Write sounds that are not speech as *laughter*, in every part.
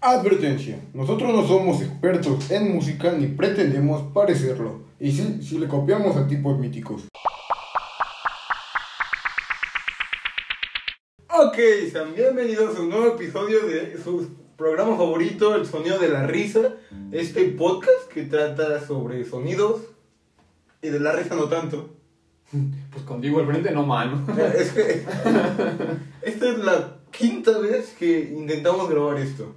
Advertencia, nosotros no somos expertos en música ni pretendemos parecerlo. Y sí, si le copiamos a tipos míticos. Ok, sean bienvenidos a un nuevo episodio de su programa favorito, El Sonido de la Risa. Este podcast que trata sobre sonidos y de la risa no tanto. Pues contigo al frente no, mano. Es que *laughs* esta es la quinta vez que intentamos grabar esto.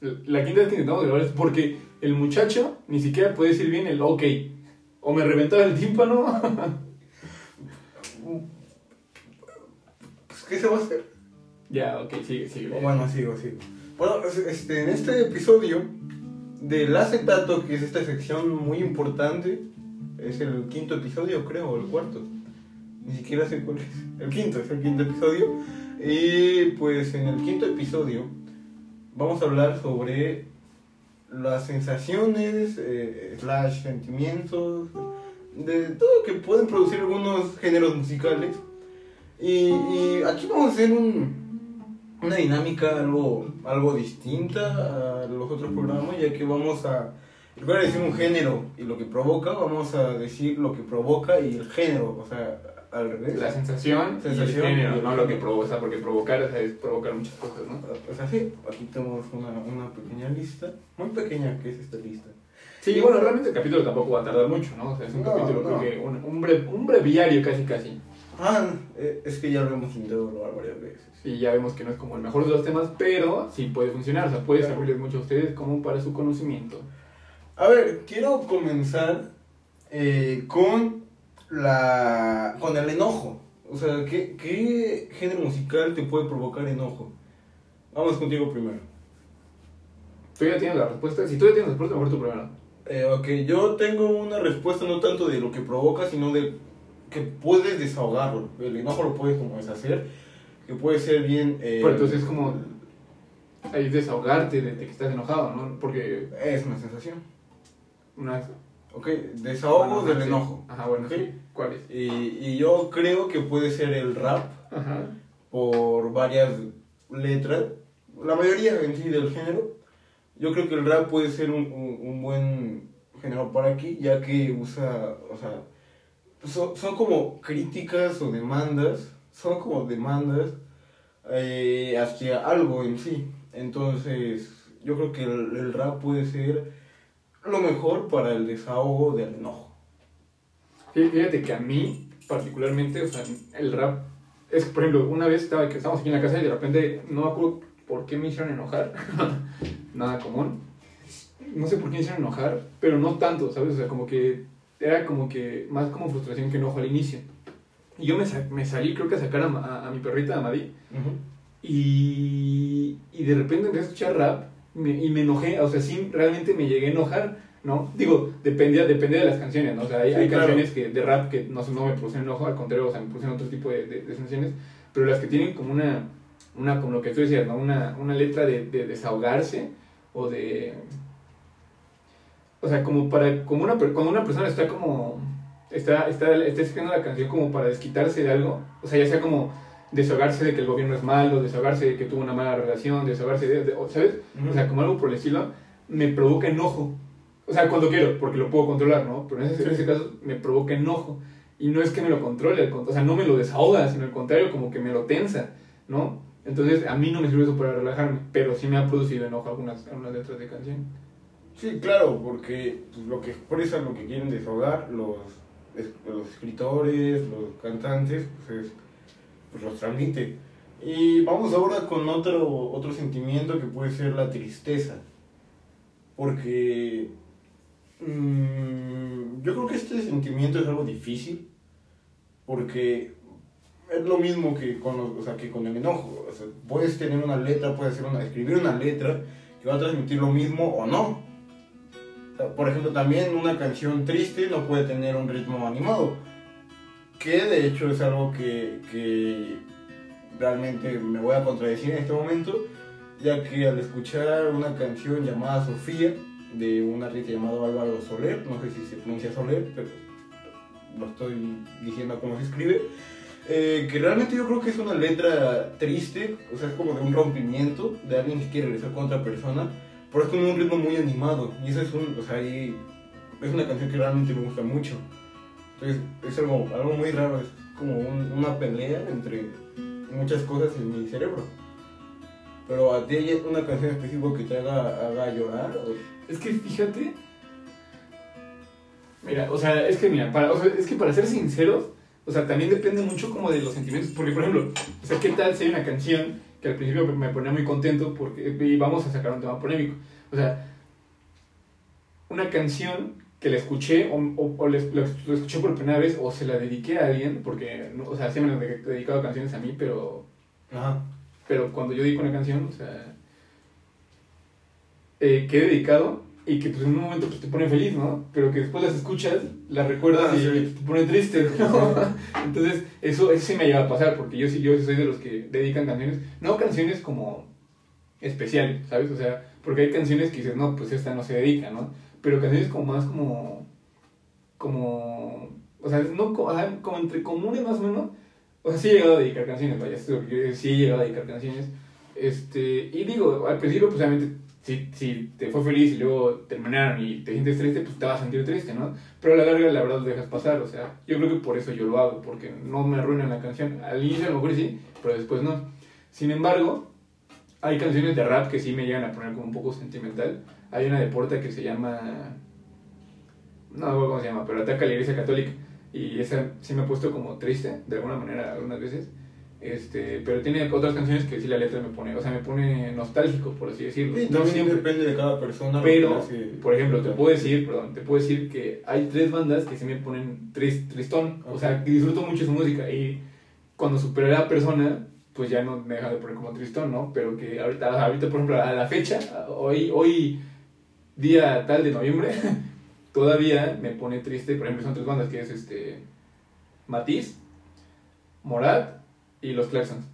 La quinta vez que intentamos grabar es porque el muchacho ni siquiera puede decir bien el ok. O me reventaba el tímpano. *laughs* Pues, ¿Qué se va a hacer? ya, ok, sigue, sigue. Bueno, sigo, sigo. Bueno, es- este, en este episodio del acetato, que es esta sección muy importante, es el quinto episodio, creo, o el cuarto. Ni siquiera sé cuál es. El quinto, es el quinto episodio. Y pues en el quinto episodio vamos a hablar sobre las sensaciones, eh, slash sentimientos, de todo lo que pueden producir algunos géneros musicales. Y, aquí vamos a hacer un, una dinámica algo, algo distinta a los otros programas, ya que vamos a, en lugar de decir un género y lo que provoca, vamos a decir lo que provoca y el género, o sea, al revés. La sensación, Sensación y el género, no lo que provoca, porque provocar o sea, es provocar muchas cosas, ¿no? O sea, sí, aquí tenemos una, una pequeña lista, muy pequeña que es esta lista. Sí, y bueno, realmente el capítulo tampoco va a tardar mucho, ¿no? O sea, es un No, capítulo, no. creo que un, un, bre- un breviario casi, casi. Ah, eh, es que ya lo hemos intentado grabar varias veces. Y ya vemos que no es como el mejor de los temas, pero sí puede funcionar, o sea, puede Claro. servirles mucho a ustedes como para su conocimiento. A ver, quiero comenzar eh, con la con el enojo. O sea, ¿qué, ¿qué género musical te puede provocar enojo? Vamos contigo primero. Tú ya tienes la respuesta, si tú ya tienes la respuesta, mejor tú primero. Eh, ok, yo tengo una respuesta no tanto de lo que provoca, sino de que puedes desahogarlo. El enojo lo puedes como deshacer, que puede ser bien... eh, Pero entonces es como ahí desahogarte de, de que estás enojado, ¿no? Porque Es una sensación. una... Ok, desahogo Bueno, del sí. enojo. Ajá, bueno, sí. ¿Cuál es? Y, y yo creo que puede ser el rap. Ajá. por varias letras, la mayoría en sí del género. Yo creo que el rap puede ser un, un, un buen género para aquí, ya que usa, o sea, son, son como críticas o demandas, son como demandas eh, hacia algo en sí. Entonces, yo creo que el, el rap puede ser lo mejor para el desahogo del enojo. Fí- Fíjate que a mí, particularmente, o sea, el rap es, por ejemplo, una vez estaba, que estábamos aquí en la casa y de repente, no me acuerdo por qué me hicieron enojar, *laughs* nada común, no sé por qué me hicieron enojar, pero no tanto, ¿sabes? O sea, como que era como que más como frustración que enojo al inicio. Y yo me, sa- me salí, creo que a sacar a, Ma- a- a mi perrita, a Madí, y, y de repente empecé a escuchar rap me- y me enojé, o sea, sí, realmente me llegué a enojar, ¿no? Digo, dependía, dependía de las canciones, ¿no? O sea, hay, Sí, hay claro. canciones que, de rap que no, no me producen enojo, al contrario, o sea, me producen otro tipo de, de, de sensaciones, pero las que tienen como una, una como lo que tú decías, ¿no? Una, una letra de, de desahogarse o de... O sea, como para, como una, cuando una persona está como, está, está, está escribiendo la canción como para desquitarse de algo, o sea, ya sea como desahogarse de que el gobierno es malo, desahogarse de que tuvo una mala relación, desahogarse de, de- ¿sabes? O sea, como algo por el estilo, me provoca enojo. O sea, cuando quiero, porque lo puedo controlar, ¿no? Pero en ese, en ese caso me provoca enojo. Y no es que me lo controle, o sea, no me lo desahoga, sino al contrario, como que me lo tensa, ¿no? Entonces, a mí no me sirve eso para relajarme, pero sí me ha producido enojo algunas, algunas letras de canción. Sí, claro, porque pues, lo que expresan, lo que quieren desahogar los, los escritores, los cantantes, pues, es, pues los transmite. Y vamos ahora con otro, otro sentimiento que puede ser la tristeza. Porque mm, yo creo que este sentimiento es algo difícil, porque es lo mismo que con, o sea, que con el enojo. Puedes tener una letra, puedes hacer una, escribir una letra que va a transmitir lo mismo o no. Por ejemplo, también una canción triste no puede tener un ritmo animado. Que de hecho es algo que, que realmente me voy a contradecir en este momento, ya que al escuchar una canción llamada Sofía, de un artista llamado Álvaro Soler, no sé si se pronuncia Soler, pero lo estoy diciendo como se escribe, Eh, que realmente yo creo que es una letra triste, o sea, es como de un rompimiento de alguien que quiere regresar con otra persona, pero es con un ritmo muy animado. Y eso es un, o sea, ahí es una canción que realmente me gusta mucho. Entonces, es algo, algo muy raro, es como un- una pelea entre muchas cosas en mi cerebro. Pero a ti hay una canción específica que te haga, llorar. Es que fíjate. Mira, o sea, es que mira, para, es que para ser sinceros, o sea, también depende mucho como de los sentimientos. Porque, por ejemplo, o sea, ¿qué tal si hay una canción que al principio me- me ponía muy contento porque y vamos a sacar un tema polémico? O sea, una canción que la escuché o, o, o lo escuché por primera vez o se la dediqué a alguien, porque, o sea, sí me han de- dedicado canciones a mí, pero Ajá. pero cuando yo dedico una canción, o sea, eh, que he dedicado y que pues en un momento pues, te pone feliz, ¿no? Pero que después las escuchas, las recuerdas Ah, y sí. te pone triste, ¿no? *laughs* Entonces, eso, eso sí me llega a pasar, porque yo sí, yo sí soy de los que dedican canciones, no canciones como especiales, ¿sabes? O sea, porque hay canciones que dices, no, pues esta no se dedica, ¿no? Pero canciones como más como, como, o sea, no, como entre comunes más o menos, o sea, sí he llegado a dedicar canciones, vaya, sí he llegado a dedicar canciones. Este, y digo, al principio, pues obviamente, si, si te fue feliz y luego terminaron y te sientes triste, pues te vas a sentir triste, ¿no? Pero a la larga, la verdad, lo dejas pasar, o sea, yo creo que por eso yo lo hago, porque no me arruinan la canción. Al inicio a lo mejor sí, pero después no. Sin embargo, hay canciones de rap que sí me llegan a poner como un poco sentimental. Hay una de Porta que se llama. No me acuerdo cómo se llama, pero ataca a la iglesia católica. Y esa sí me ha puesto como triste, de alguna manera, algunas veces. Este, pero tiene otras canciones que sí la letra me pone, o sea, me pone nostálgico, por así decirlo. Sí, No siempre. depende de cada persona. Pero, hace. por ejemplo, te puedo decir, perdón, te puedo decir que hay tres bandas que sí me ponen tris- tristón, o sea, que disfruto mucho su música y cuando superé a la persona, pues ya no me deja de poner como tristón, ¿no? Pero que ahorita, ahorita por ejemplo, a la fecha, hoy, hoy día tal de noviembre, *laughs* todavía me pone triste, por ejemplo, son tres bandas que es este Matiz, Morat y Los Claxons.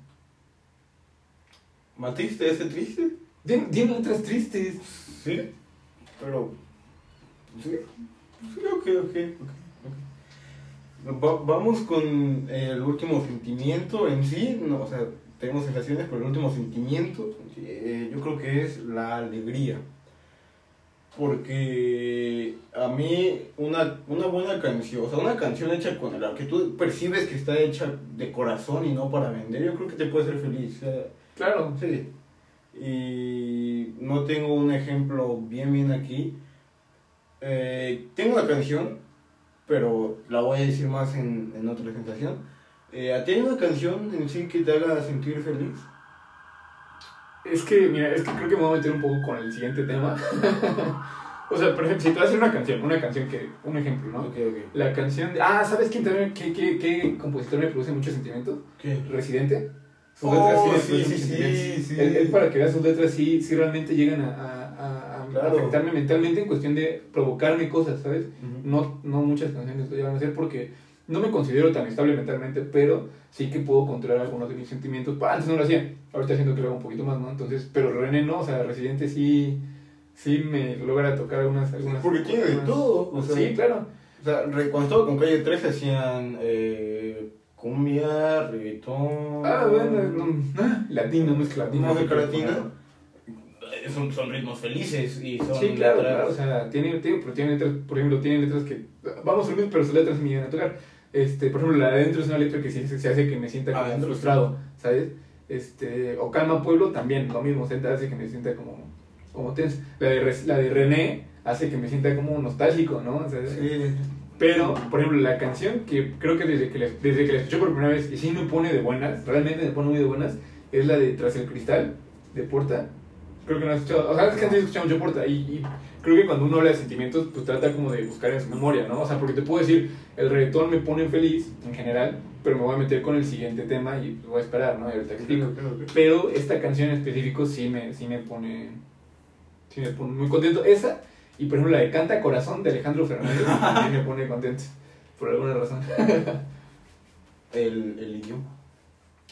¿Matiz te hace triste? Tienen, tienen letras tristes. Sí. Pero. Sí. Sí, ok, ok. ok. Va- vamos con el último sentimiento en sí. No, o sea, tenemos sensaciones, pero el último sentimiento eh, yo creo que es la alegría. Porque a mí una, una buena canción, o sea, una canción hecha con la que tú percibes que está hecha de corazón y no para vender, yo creo que te puede hacer feliz. Claro. Sí. Y no tengo un ejemplo bien, bien aquí. Eh, tengo una canción, pero la voy a decir más en, en otra presentación. Eh, ¿A ti hay una canción en sí que te haga sentir feliz? Es que, mira, es que creo que me voy a meter un poco con el siguiente tema. *laughs* o sea, por ejemplo, si te vas a hacer una canción, una canción que, un ejemplo, ¿no? Ok, ok. La canción de, ah, ¿sabes quién también, qué, qué, qué compositor me produce mucho sentimiento? ¿Qué? Residente. Sus Oh, me sí, sí, sí, sentimientos. sí. Él, él, para que veas sus letras, sí, sí realmente llegan a, a- a Claro. afectarme mentalmente en cuestión de provocarme cosas, ¿sabes? No, no muchas canciones lo llegan a hacer porque no me considero tan estable mentalmente, pero sí que puedo controlar algunos de mis sentimientos. Antes no lo hacía, ahorita siento que lo hago un poquito más, ¿no? Entonces, pero René no, o sea, Residente sí, sí me logra tocar algunas... algunas Porque tiene de todo. O sea, sí, claro. O sea, cuando estaba con Calle 13 hacían eh, cumbia, reggaetón. Ah, bueno, no, *laughs* ah, latino, música latina. Música latina. Son, son ritmos felices y son Sí, claro, letras- claro, o sea, tiene, tiene, pero tiene letras, por ejemplo, tiene letras que, vamos a mismo, pero sus letras me llegan a tocar. Este, por ejemplo, la de adentro es una letra que sí se, se hace que me sienta como Adentro. frustrado, ¿sabes? Este, o Calma Pueblo también, lo mismo, se hace que me sienta como, como tenso. La de, la de René hace que me sienta como nostálgico, ¿no? Sea, Sí. Pero, por ejemplo, la canción que creo que desde que, la, desde que la escuché por primera vez y sí me pone de buenas, realmente me pone muy de buenas, es la de Tras el Cristal, de Porta. Creo que no has escuchado, o sea, es que antes escuchaba mucho Porta y, y creo que cuando uno habla de sentimientos, pues trata como de buscar en su memoria, ¿no? O sea, porque te puedo decir, el reggaetón me pone feliz en general, pero me voy a meter con el siguiente tema y voy a esperar, ¿no? Y ahorita explico. Pero esta canción en específico sí me, sí me pone. Sí me pone muy contento. Esa, y por ejemplo la de Canta Corazón de Alejandro Fernández, *laughs* también me pone contento. Por alguna razón. *laughs* El, el idioma.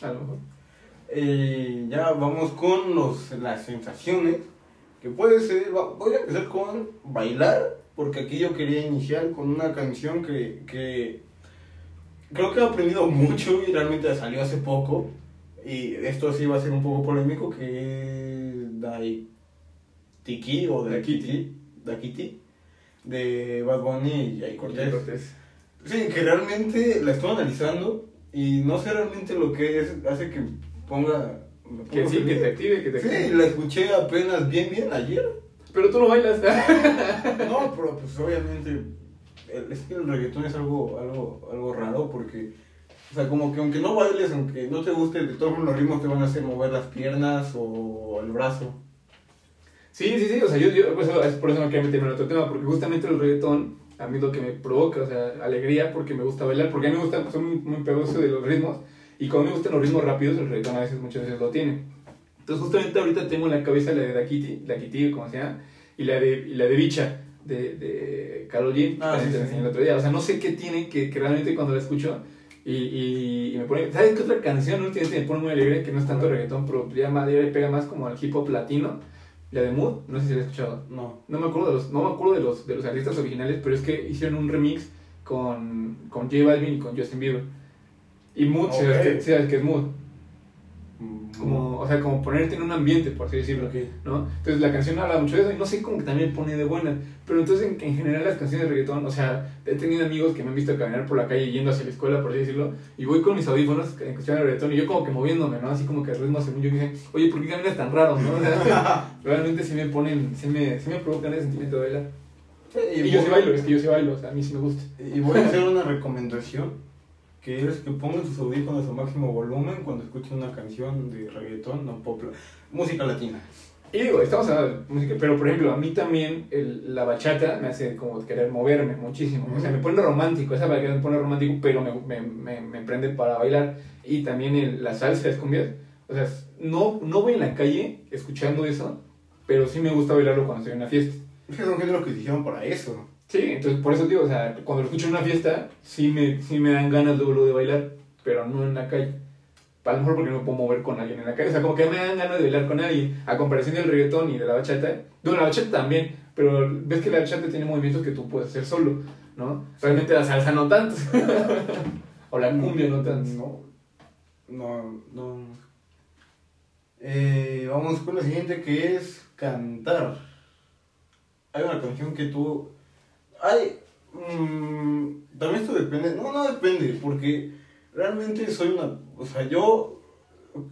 A lo mejor. Eh, ya vamos con los, las sensaciones. Que puede ser. Voy a empezar con bailar. Porque aquí yo quería iniciar con una canción que. que creo que ha aprendido mucho y realmente salió hace poco. Y esto sí va a ser un poco polémico, que es Daitiki o Daikiti, Daikiti, de Bad Bunny y Jay Cortez. Cortés. Sí, que realmente la estoy analizando y no sé realmente lo que es, hace que ponga... me Que sí, que feliz. te active, que te active. Sí, la escuché apenas bien, bien ayer. Pero tú no bailas. No, *laughs* pero pues obviamente el- es que el reggaetón es algo, algo, algo raro porque, o sea, como que aunque no bailes, aunque no te guste, de todos modos los ritmos te van a hacer mover las piernas o el brazo. Sí, sí, sí, o sea, yo, yo pues, es por eso no quería meterme en otro tema, porque justamente el reggaetón a mí es lo que me provoca, o sea, alegría porque me gusta bailar, porque a mí me gusta, pues, soy muy, muy pegoso de los ritmos, y como me gustan los ritmos rápidos, el reggaetón a veces, muchas veces lo tiene. Entonces justamente ahorita tengo en la cabeza la de Dakiti, Dakiti, como se llama, y la de, y la de Bicha, de, de Karol G, Ah, sí, sí, el otro día, o sea, no sé qué tiene que, que realmente cuando la escucho, y, y, y me pone, ¿sabes qué otra canción últimamente me pone muy alegre? Que no es tanto reggaetón, pero ya, más, le pega más como al hip hop latino, la de Mood, no sé si la has escuchado. No. No me acuerdo de los, no me acuerdo de los, de los artistas originales, pero es que hicieron un remix con, con J Balvin y con Justin Bieber. Y Mood, Ok. ¿sabes qué, sabes qué es Mood? Mm, Como, o sea, como ponerte en un ambiente, por así decirlo. Ok. ¿no? Entonces la canción habla mucho de eso y no sé, como que también pone de buena. Pero entonces en, en general las canciones de reggaetón, o sea, he tenido amigos que me han visto caminar por la calle yendo hacia la escuela, por así decirlo, y voy con mis audífonos eh, escuchando reggaetón y yo como que moviéndome, ¿no? Así como que al ritmo según yo y dicen, oye, ¿por qué caminas tan raro, no? O sea, *laughs* realmente sí me ponen, sí me, sí me provocan ese sentimiento de bailar. Y yo sí bailo, es que yo sí bailo, o sea, a mí sí me gusta. Y voy a hacer una recomendación, que es que pongan sus audífonos a máximo volumen cuando escuchen una canción de reggaetón o pop, música latina. Y digo, estamos hablando de música, pero por ejemplo, a mí también el- la bachata me hace como querer moverme muchísimo. O sea, me pone romántico, esa bachata me pone romántico, pero me, me, me, me prende para bailar. Y también el- la salsa, las cumbias. O sea, no, no voy en la calle escuchando eso, pero sí me gusta bailarlo cuando estoy en una fiesta. Es que son géneros que hicieron para eso. Sí, entonces por eso digo, o sea, cuando lo escucho en una fiesta, sí me, sí me dan ganas luego de bailar, pero no en la calle. A lo mejor porque no me puedo mover con alguien en la calle. O sea, como que me dan ganas de bailar con alguien. A comparación del reggaetón y de la bachata. Bueno, la bachata también. Pero ves que la bachata tiene movimientos que tú puedes hacer solo, ¿no? Realmente la salsa no tanto. *laughs* o la cumbia no tanto. No, no, no. Eh, vamos con la siguiente que es cantar. Hay una canción que tú... Hay... mm, también esto depende... No, no depende, porque realmente soy una... O sea, yo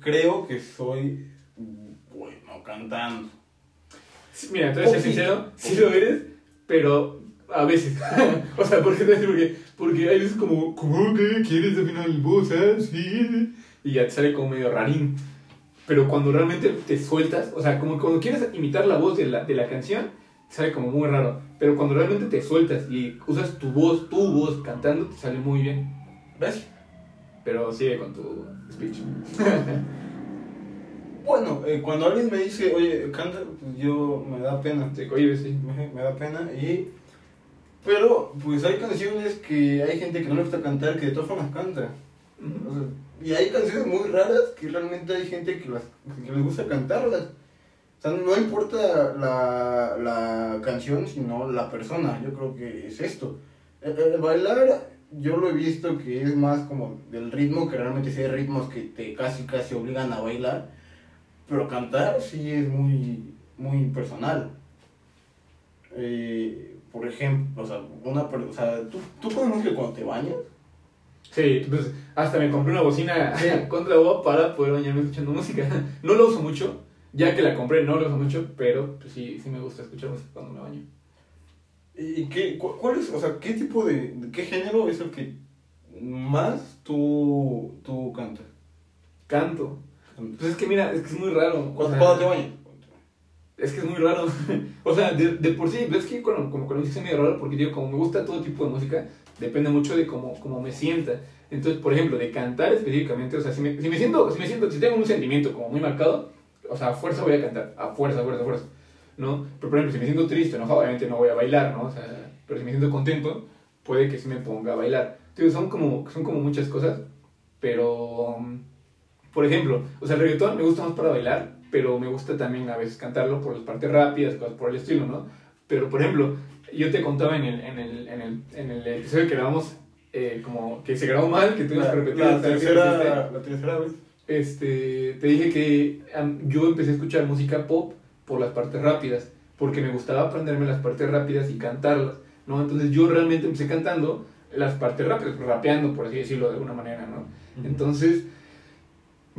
creo que soy bueno cantando. Sí, Mira, entonces, ser Poquito. sincero, sí lo eres, pero a veces. *laughs* o sea, ¿por qué te porque, porque hay veces como, ¿cómo que quieres afinar el voz así? Y ya te sale como medio rarín. Pero cuando realmente te sueltas, o sea, como cuando quieres imitar la voz de la, de la canción, sale como muy raro. Pero cuando realmente te sueltas y usas tu voz, tu voz cantando, te sale muy bien. ¿Ves? Pero sigue con tu speech. *laughs* Bueno, eh, cuando alguien me dice, oye, canta, pues yo me da pena. Te cohibes, sí. me, me da pena y pero pues hay canciones que hay gente que no le gusta cantar que de todas formas canta O sea, y hay canciones muy raras que realmente hay gente que, las, que les gusta cantarlas o sea no importa la, la canción sino la persona yo creo que es esto el, bailar yo lo he visto que es más como del ritmo que realmente sí hay ritmos que te casi casi obligan a bailar pero cantar sí es muy muy personal eh, por ejemplo, o sea, una o sea, ¿tú, tú pones música cuando te bañas. Sí, pues hasta me compré una bocina *laughs* contra voz para poder bañarme escuchando música. *laughs* No la uso mucho, ya que la compré no la uso mucho, pero pues, sí, sí me gusta escuchar música cuando me baño. ¿Y qué, cu- cuál es, o sea, qué tipo de, de- qué género es el que más tú, tú cantas? Canto. Pues es que mira, es que es muy raro. o Cuando, sea, cuando te bañas. Es que es muy raro. *laughs* o sea, de, de por sí, ves que con, como con la música es medio raro porque digo, como me gusta todo tipo de música, depende mucho de cómo, cómo me sienta. Entonces, por ejemplo, de cantar específicamente, o sea, si me, si me siento, si me siento, si tengo un sentimiento como muy marcado, o sea, a fuerza voy a cantar, a fuerza, a fuerza, a fuerza, ¿no? Pero, por ejemplo, si me siento triste, enojado, obviamente no voy a bailar, ¿no? O sea, pero si me siento contento, puede que sí me ponga a bailar. Entonces, son como, son como muchas cosas, pero, um, por ejemplo, o sea, el reggaetón me gusta más para bailar, pero me gusta también a veces cantarlo por las partes rápidas, cosas por el estilo, ¿no? Pero, por ejemplo, yo te contaba en el, en el, en el, en el episodio que grabamos eh, como que se grabó mal, que tuvimos que repetir la tercera, la tercera vez. Este, te dije que yo empecé a escuchar música pop por las partes rápidas, porque me gustaba aprenderme las partes rápidas y cantarlas, ¿no? Entonces yo realmente empecé cantando las partes rápidas, rapeando, por así decirlo de alguna manera, ¿no? Entonces,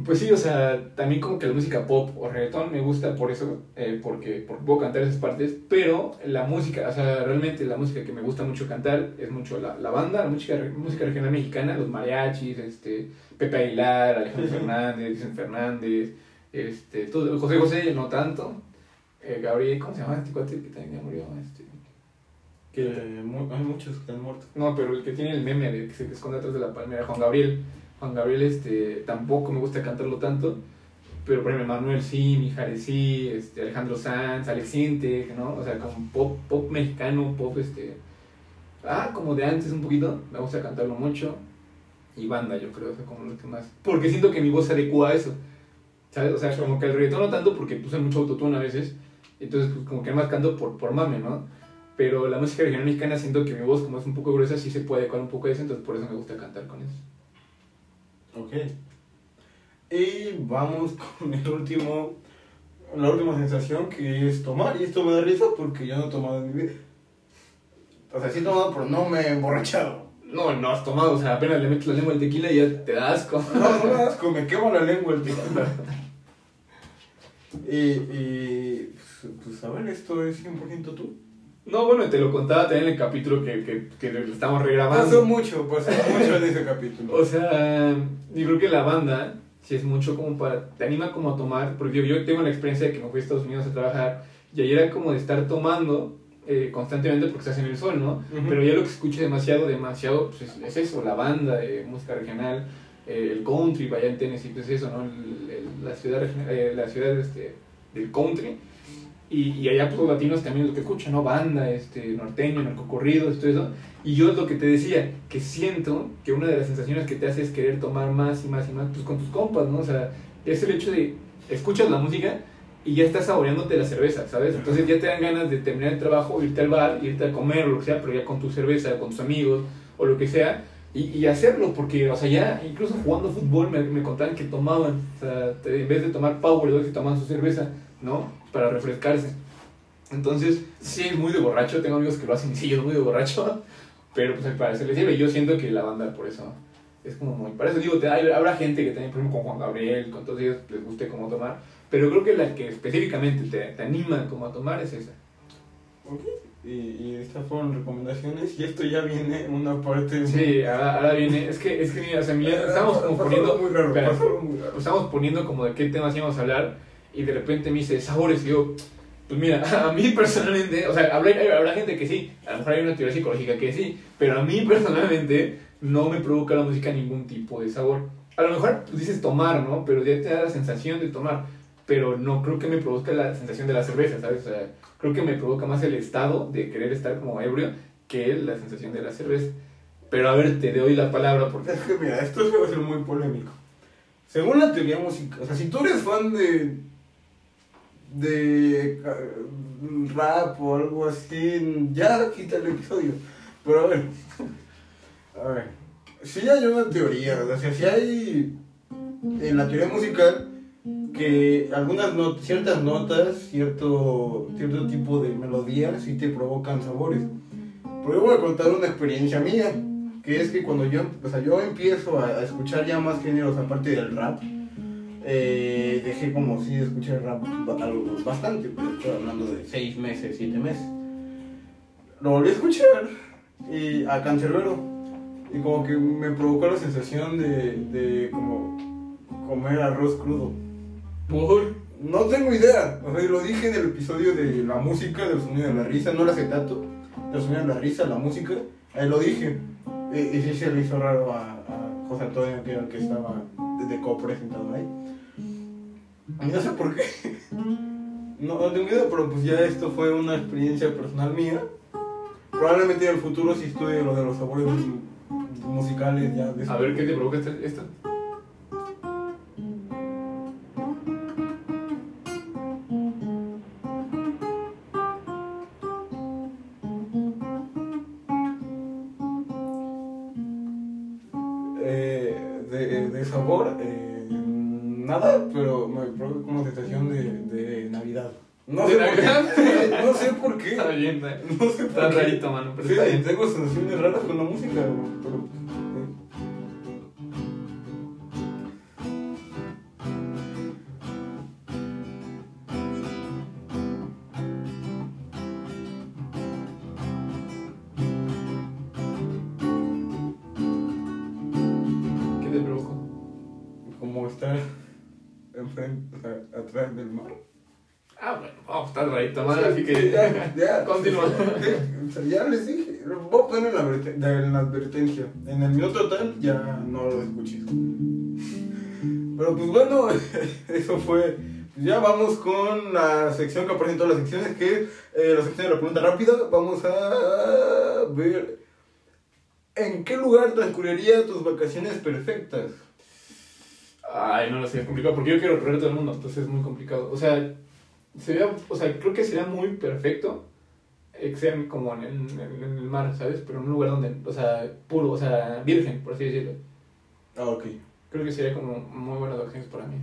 pues sí, o sea, también como que la música pop o reggaetón me gusta por eso, eh, porque, porque puedo cantar esas partes, pero la música, o sea, realmente la música que me gusta mucho cantar es mucho la, la banda, la música, música regional mexicana, los mariachis, este, Pepe Aguilar, Alejandro *laughs* Fernández, Vicente Fernández, este, todo, José José, no tanto, eh, Gabriel, ¿cómo se llama este cuate que también ya murió? Este, que, Eh, hay muchos que han muerto. no, pero el que tiene el meme de que se esconde atrás de la palmera, Juan Gabriel. Juan Gabriel, este, tampoco me gusta cantarlo tanto, pero por ejemplo Manuel sí, Mijares sí, este, Alejandro Sanz, Alex Intec, ¿no? O sea, como pop, pop mexicano, pop, este, ah, como de antes un poquito, me gusta cantarlo mucho. Y banda, yo creo, o sea, como lo que más. Porque siento que mi voz se adecua a eso, ¿sabes? O sea, como que el reggaetón no tanto porque puse mucho autotune a veces, entonces pues como que más canto por, por mame, ¿no? Pero la música regional mexicana siento que mi voz como es un poco gruesa sí se puede adecuar un poco a eso, entonces por eso me gusta cantar con eso. Ok. Y vamos con el último, la última sensación que es tomar. Y esto me da risa porque yo no he tomado en mi vida. O sea, sí he tomado, pero no me he emborrachado. No, no has tomado, o sea, apenas le metes la lengua al tequila y ya te da asco. No, no me da asco, me quema la lengua el tequila. *laughs* Y, y pues, pues, a ver, esto es 100% tú. No, bueno, te lo contaba también en el capítulo que, que, que lo estamos Pasó regrabando. mucho, pasó mucho en ese capítulo. O sea, yo creo que la banda, si es mucho como para, te anima como a tomar, porque yo, yo tengo la experiencia de que me fui a Estados Unidos a trabajar y ahí era como de estar tomando eh, constantemente porque estás en el sol, ¿no? Pero ya lo que escucho demasiado, demasiado, pues es, es eso, la banda, de música regional, eh, el country, vaya en Tennessee, pues eso, ¿no? El- el- la ciudad, eh, la ciudad este, del country. Y, allá pues los latinos también lo que escuchan, ¿no? Banda, este, norteño, narcocorridos, todo eso. Y yo es lo que te decía, que siento que una de las sensaciones que te hace es querer tomar más y más y más, pues con tus compas, ¿no? O sea, es el hecho de, escuchas la música y ya estás saboreándote la cerveza, ¿sabes? Entonces ya te dan ganas de terminar el trabajo, irte al bar, irte a comer lo que sea, pero ya con tu cerveza, con tus amigos o lo que sea. Y, hacerlo, porque, o sea, ya incluso jugando fútbol me, me contaban que tomaban, o sea, en vez de tomar Power, que tomaban su cerveza, ¿no? Para refrescarse. Entonces, sí, es muy de borracho. Tengo amigos que lo hacen y sí, yo soy muy de borracho. *laughs* Pero pues al parecer les sirve. Yo siento que la banda por eso es como muy. Para eso digo, te, hay- habrá gente que también, por ejemplo, con Juan Gabriel, con todos ellos les guste como tomar. Pero creo que la que específicamente te, te anima como a tomar es esa. Ok. Y, y estas fueron recomendaciones. Y esto ya viene en una parte. Sí, ahora, ahora viene. Es que, es que mira, o sea, mira, *laughs* estamos como poniendo. muy raro, pasaron muy raro. estamos poniendo como de qué temas íbamos a hablar. Y de repente me dice sabores. Y yo, pues mira, *laughs* a mí personalmente, o sea, habrá, habrá gente que sí, a lo mejor hay una teoría psicológica que sí, pero a mí personalmente no me provoca la música ningún tipo de sabor. A lo mejor pues, dices tomar, ¿no? Pero ya te da la sensación de tomar, pero no creo que me provoque la sensación de la cerveza, ¿sabes? O sea, creo que me provoca más el estado de querer estar como ebrio que la sensación de la cerveza. Pero a ver, te doy la palabra porque... Es que mira, esto se va a ser muy polémico. Según la teoría musical, o sea, si tú eres fan de. De. eh, rap o algo así, ya quita el episodio. Pero a ver. A ver. Si hay una teoría, o sea, si hay. en la teoría musical que algunas not- ciertas notas, cierto, cierto tipo de melodías sí te provocan sabores. Pero yo voy a contar una experiencia mía, que es que cuando yo, o sea, yo empiezo a escuchar ya más géneros aparte del rap, eh, dejé como si escuchar rap ba- algo bastante, pero estoy hablando de 6 meses, 7 meses. Lo volví a escuchar y a Cancerbero y como que me provocó la sensación de, de como comer arroz crudo. Por... No tengo idea. O sea, lo dije en el episodio de la música, del sonido de la risa, no el acetato, del sonido de la risa, la música. Ahí lo dije. Y, y sí se le hizo raro a, a José Antonio, que era el que estaba de, de co-presentado ahí. Y no sé por qué. No, no tengo idea, pero pues ya esto fue una experiencia personal mía. Probablemente en el futuro si estudie lo de los sabores musicales ya. de- A ver, ¿qué te provoca este- esto? sabor, eh, nada, pero como sensación de, de Navidad. No ¿De sé, por qué, *laughs* no sé por qué. Está bien, ¿eh? No sé por Está qué. rarito, mano, pero Sí, está bien. tengo sensaciones raras con la música, pero. ¿Qué te provocó? Como estar enfrente, o sea, atrás del mar. Ah, bueno, oh, está rarito, mano, así que Ya, ya. *laughs* Continúa. Sea, ya les dije, a poner en la, la advertencia. En el minuto tal ya no lo escuches. Pero pues bueno, *laughs* eso fue. Ya vamos con la sección que aparece en todas las secciones, que es eh, la sección de la pregunta rápida. Vamos a ver en qué lugar transcurriría tus vacaciones perfectas. Ay, no lo sé, es complicado porque yo quiero recorrer todo el mundo, entonces es muy complicado. O sea, sería, o sea, creo que sería muy perfecto eh, que sea como en, el mar, ¿sabes? Pero en un lugar donde, o sea, puro, o sea, virgen, por así decirlo. Ah, ok. Creo que sería como muy buenas vacaciones para mí.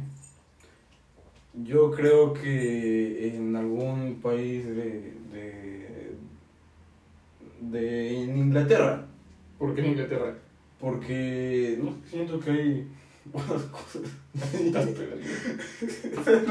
Yo creo que en algún país de. de. de en Inglaterra. ¿Por qué en Inglaterra? Porque. no siento que hay buenas cosas. La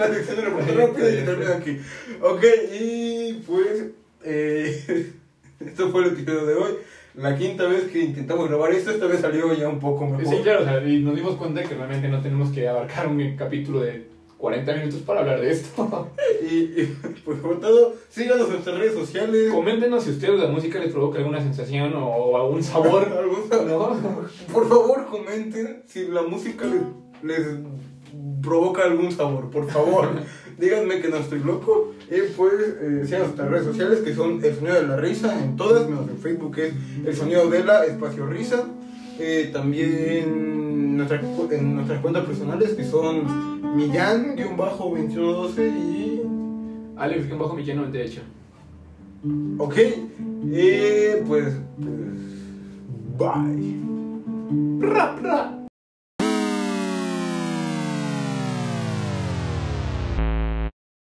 de rápida y aquí. Ok, y pues. eh, esto fue el episodio de hoy. La quinta vez que intentamos grabar esto, esta vez salió ya un poco mejor. Sí, claro, o sea, y nos dimos cuenta que realmente no tenemos que abarcar un capítulo de 40 minutos para hablar de esto. *laughs* Y, y, pues por todo, síganos en nuestras redes sociales. Coméntenos si a ustedes la música les provoca alguna sensación o, o algún sabor, *laughs* Algún sabor. ¿no? Por favor, comenten si la música les, les provoca algún sabor. Por favor, *laughs* díganme que no estoy loco. Y pues, eh, sigan nuestras redes sociales que son El Sonido de la Risa en todas, menos en Facebook que es El Sonido de la Espacio Risa. Eh, también nuestra, cu- en nuestras cuentas personales que son Millán-2112 y. Alex, bajo mi lleno de hecho. Ok, y pues. pues bye. Rap, rap.